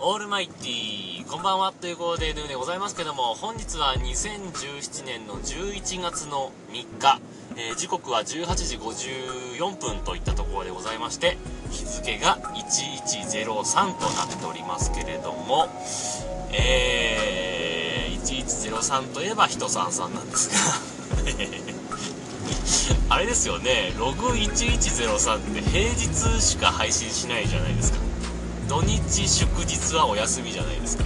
オールマイティ、こんばんはということで、でございますけども、本日は2017年の11月の3日、えー、時刻は18時54分といったところでございまして、日付が1103となっておりますけれども、えー、1103といえば人さんさんなんですが、あれですよね、ログ1103って平日しか配信しないじゃないですか。土日祝日はお休みじゃないですか。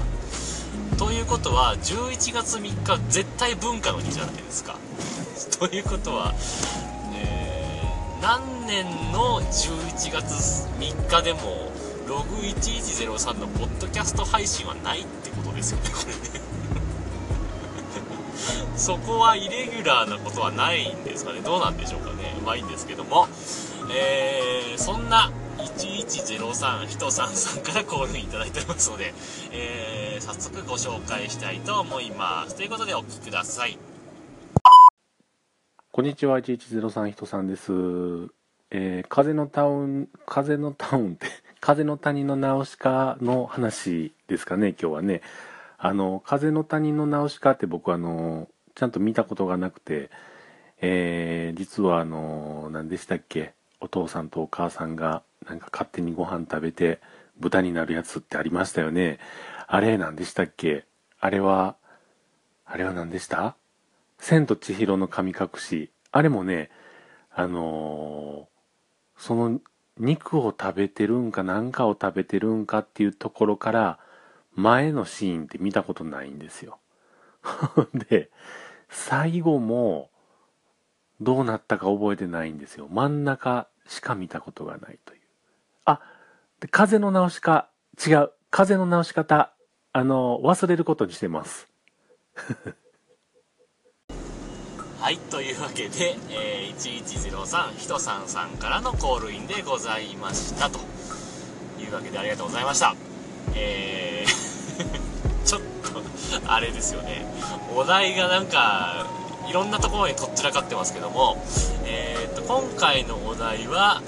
ということは11月3日絶対文化の日じゃないですか。ということは、えー、何年の11月3日でもログ1103のポッドキャスト配信はないってことですよねこれね。そこはイレギュラーなことはないんですかね。どうなんでしょうかね。まあいいんですけども。えー、そんな1103人さんさんからコールいただいておりますので、えー、早速ご紹介したいと思います。ということでお聞きください。こんにちは、1103人さんです。えー、風のタウン、風のタウンって、風の谷のナウシカの話ですかね、今日はね。あの、風の谷のナウシカって僕あの、ちゃんと見たことがなくて、えー、実はあの、何でしたっけ、お父さんとお母さんがなんか勝手にご飯食べて豚になるやつってありましたよね。あれ何でしたっけ？あれは、あれは何でした？千と千尋の神隠し。あれもね、あのー、その肉を食べてるんか何かを食べてるんかっていうところから前のシーンって見たことないんですよ。で、最後もどうなったか覚えてないんですよ。真ん中しか見たことがないという。あ、で風の直しか、違う。風の直し方、あの、忘れることにしてます。はい、というわけで、えー、1103ひとさんさんからのコールインでございましたというわけでありがとうございました。えー ちょっと、あれですよね。お題がなんか、いろんなところにとっちらかってますけども、えー、と今回のお題は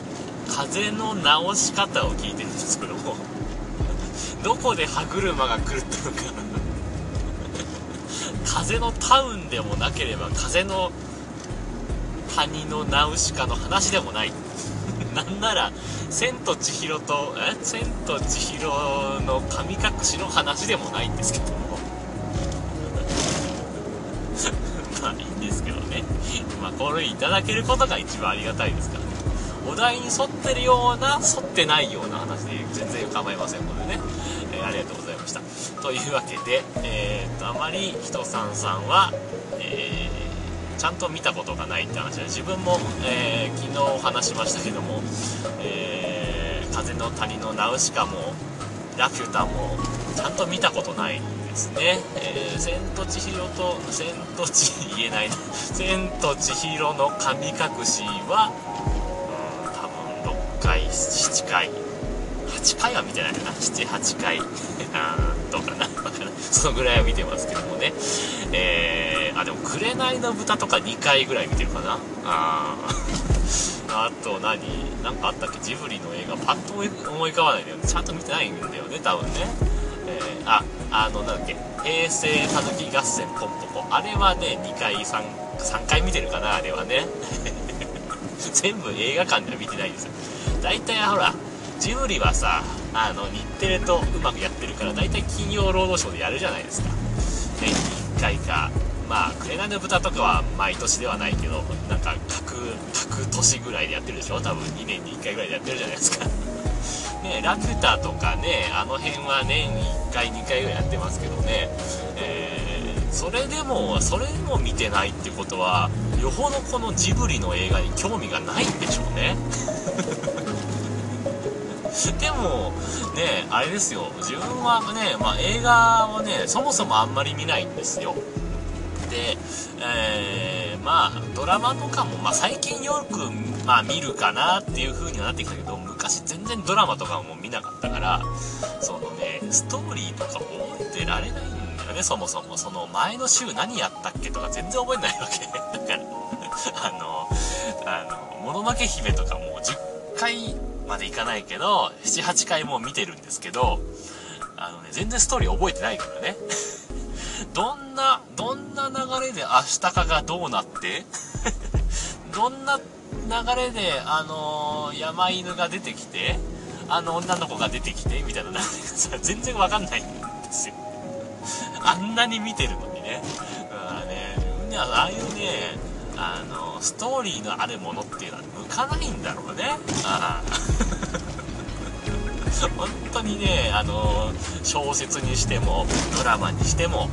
風の直し方を聞いてるんですけどもどこで歯車が狂ったのか。風のタウンでもなければ風の谷のナウシカの話でもない。なんなら千と千尋とえ？千と千尋の神隠しの話でもないんですけども。まあいいんですけどね。まあこれいただけることが一番ありがたいですからね。お題に沿ってるような、沿ってないような話で全然構いませんのでね。えー、ありがとうございました。というわけで、えー、っと、あまり人さんさんは、えー、ちゃんと見たことがないって話で、自分も、え、昨日話しましたけども、え、風の谷のナウシカも、ラピュタも、ちゃんと見たことないですね、えー、千と千尋と千と千言えないな千と千尋の神隠しは回7回。8回は見てないかな。78回。あどうかな。そのぐらいは見てますけどもね。えー、あでも「紅の豚」とか2回ぐらい見てるかな。あ あと何？何かあったっけ？ジブリの映画。パッと思い浮かばないんだよね。ちゃんと見てないんだよね多分ね。えー、ああのなんだっけ？平成たぬき合戦ポンポコ。あれはね2回 3, 3回見てるかなあれはね。全部映画館では見てないですよ。大体ほらジブリはさあの日テレとうまくやってるから大体金曜ロードショーでやるじゃないですか。年に1回か。まあ「紅の豚」とかは毎年ではないけどなんか各各年ぐらいでやってるでしょ？多分2年に1回ぐらいでやってるじゃないですか。ね、ラピュタとかね、あの辺は年に1回、2回ぐらいやってますけどね、えー、それでも、それでも見てないってことは、よほどこのジブリの映画に興味がないんでしょうね。でも、ね、あれですよ、自分はね、まあ、映画はね、そもそもあんまり見ないんですよ。で、えー、まあ、ドラマとかも、まあ、最近よく、まあ、見るかなっていう風にはなってきたけど、昔全然ドラマとかも見なかったから、そのね、ストーリーとか覚えてられないんだよね、そもそも。その前の週何やったっけとか全然覚えないわけ。だから、あの、あの、ものまけ姫とかもう10回までいかないけど、7、8回も見てるんですけど、あのね、全然ストーリー覚えてないからね。どんな、どんな流れでアシタカがどうなって どんな流れで、あのー、山犬が出てきて、あの女の子が出てきて、みたいな流れがさ、全然わかんないんですよ。あんなに見てるのにね。だからね、自分にはああいうね、あの、ストーリーのあるものっていうのは向かないんだろうね。ああ 本当にね、あの小説にしても、ドラマにしても、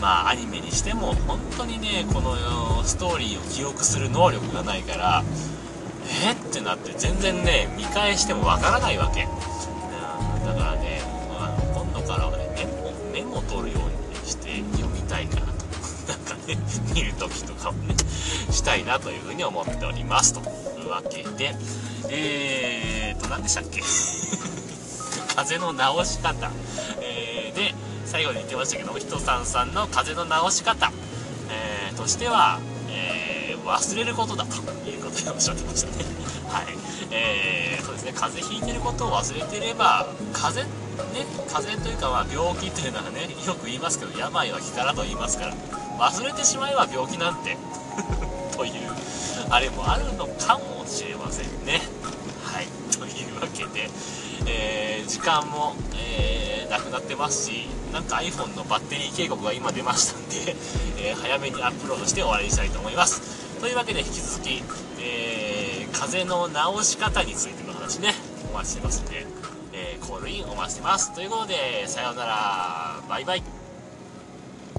まあ、アニメにしても、本当にね、このストーリーを記憶する能力がないから、えってなって全然ね、見返してもわからないわけ。うん、だからね、あの今度からはね、メモ、メモ取るようにして読みたいかなと。なんかね、見るときとかもね、したいなというふうに思っております。というわけで、えーと、何でしたっけ？風の直し方、えー、で最後に言ってましたけども人さんさんの風の直し方、えー、としては、えー、忘れることだということをおっしゃってましたね。はい。えー、そうですね。風邪ひいてることを忘れてれば風邪ね風邪というかまあ病気というのはねよく言いますけど病は気からと言いますから忘れてしまえば病気なんて。というあれもあるのかもしれませんね。というわけでえー、時間も、えー、なくなってますし、なんか iPhone のバッテリー警告が今出ましたんで、えー、早めにアップロードして終わりにしたいと思います。というわけで引き続き、えー、風の直し方についての話ね、お待ちしてますんで、え、コールインお待ちしてます。ということで、さようなら、バイバイ。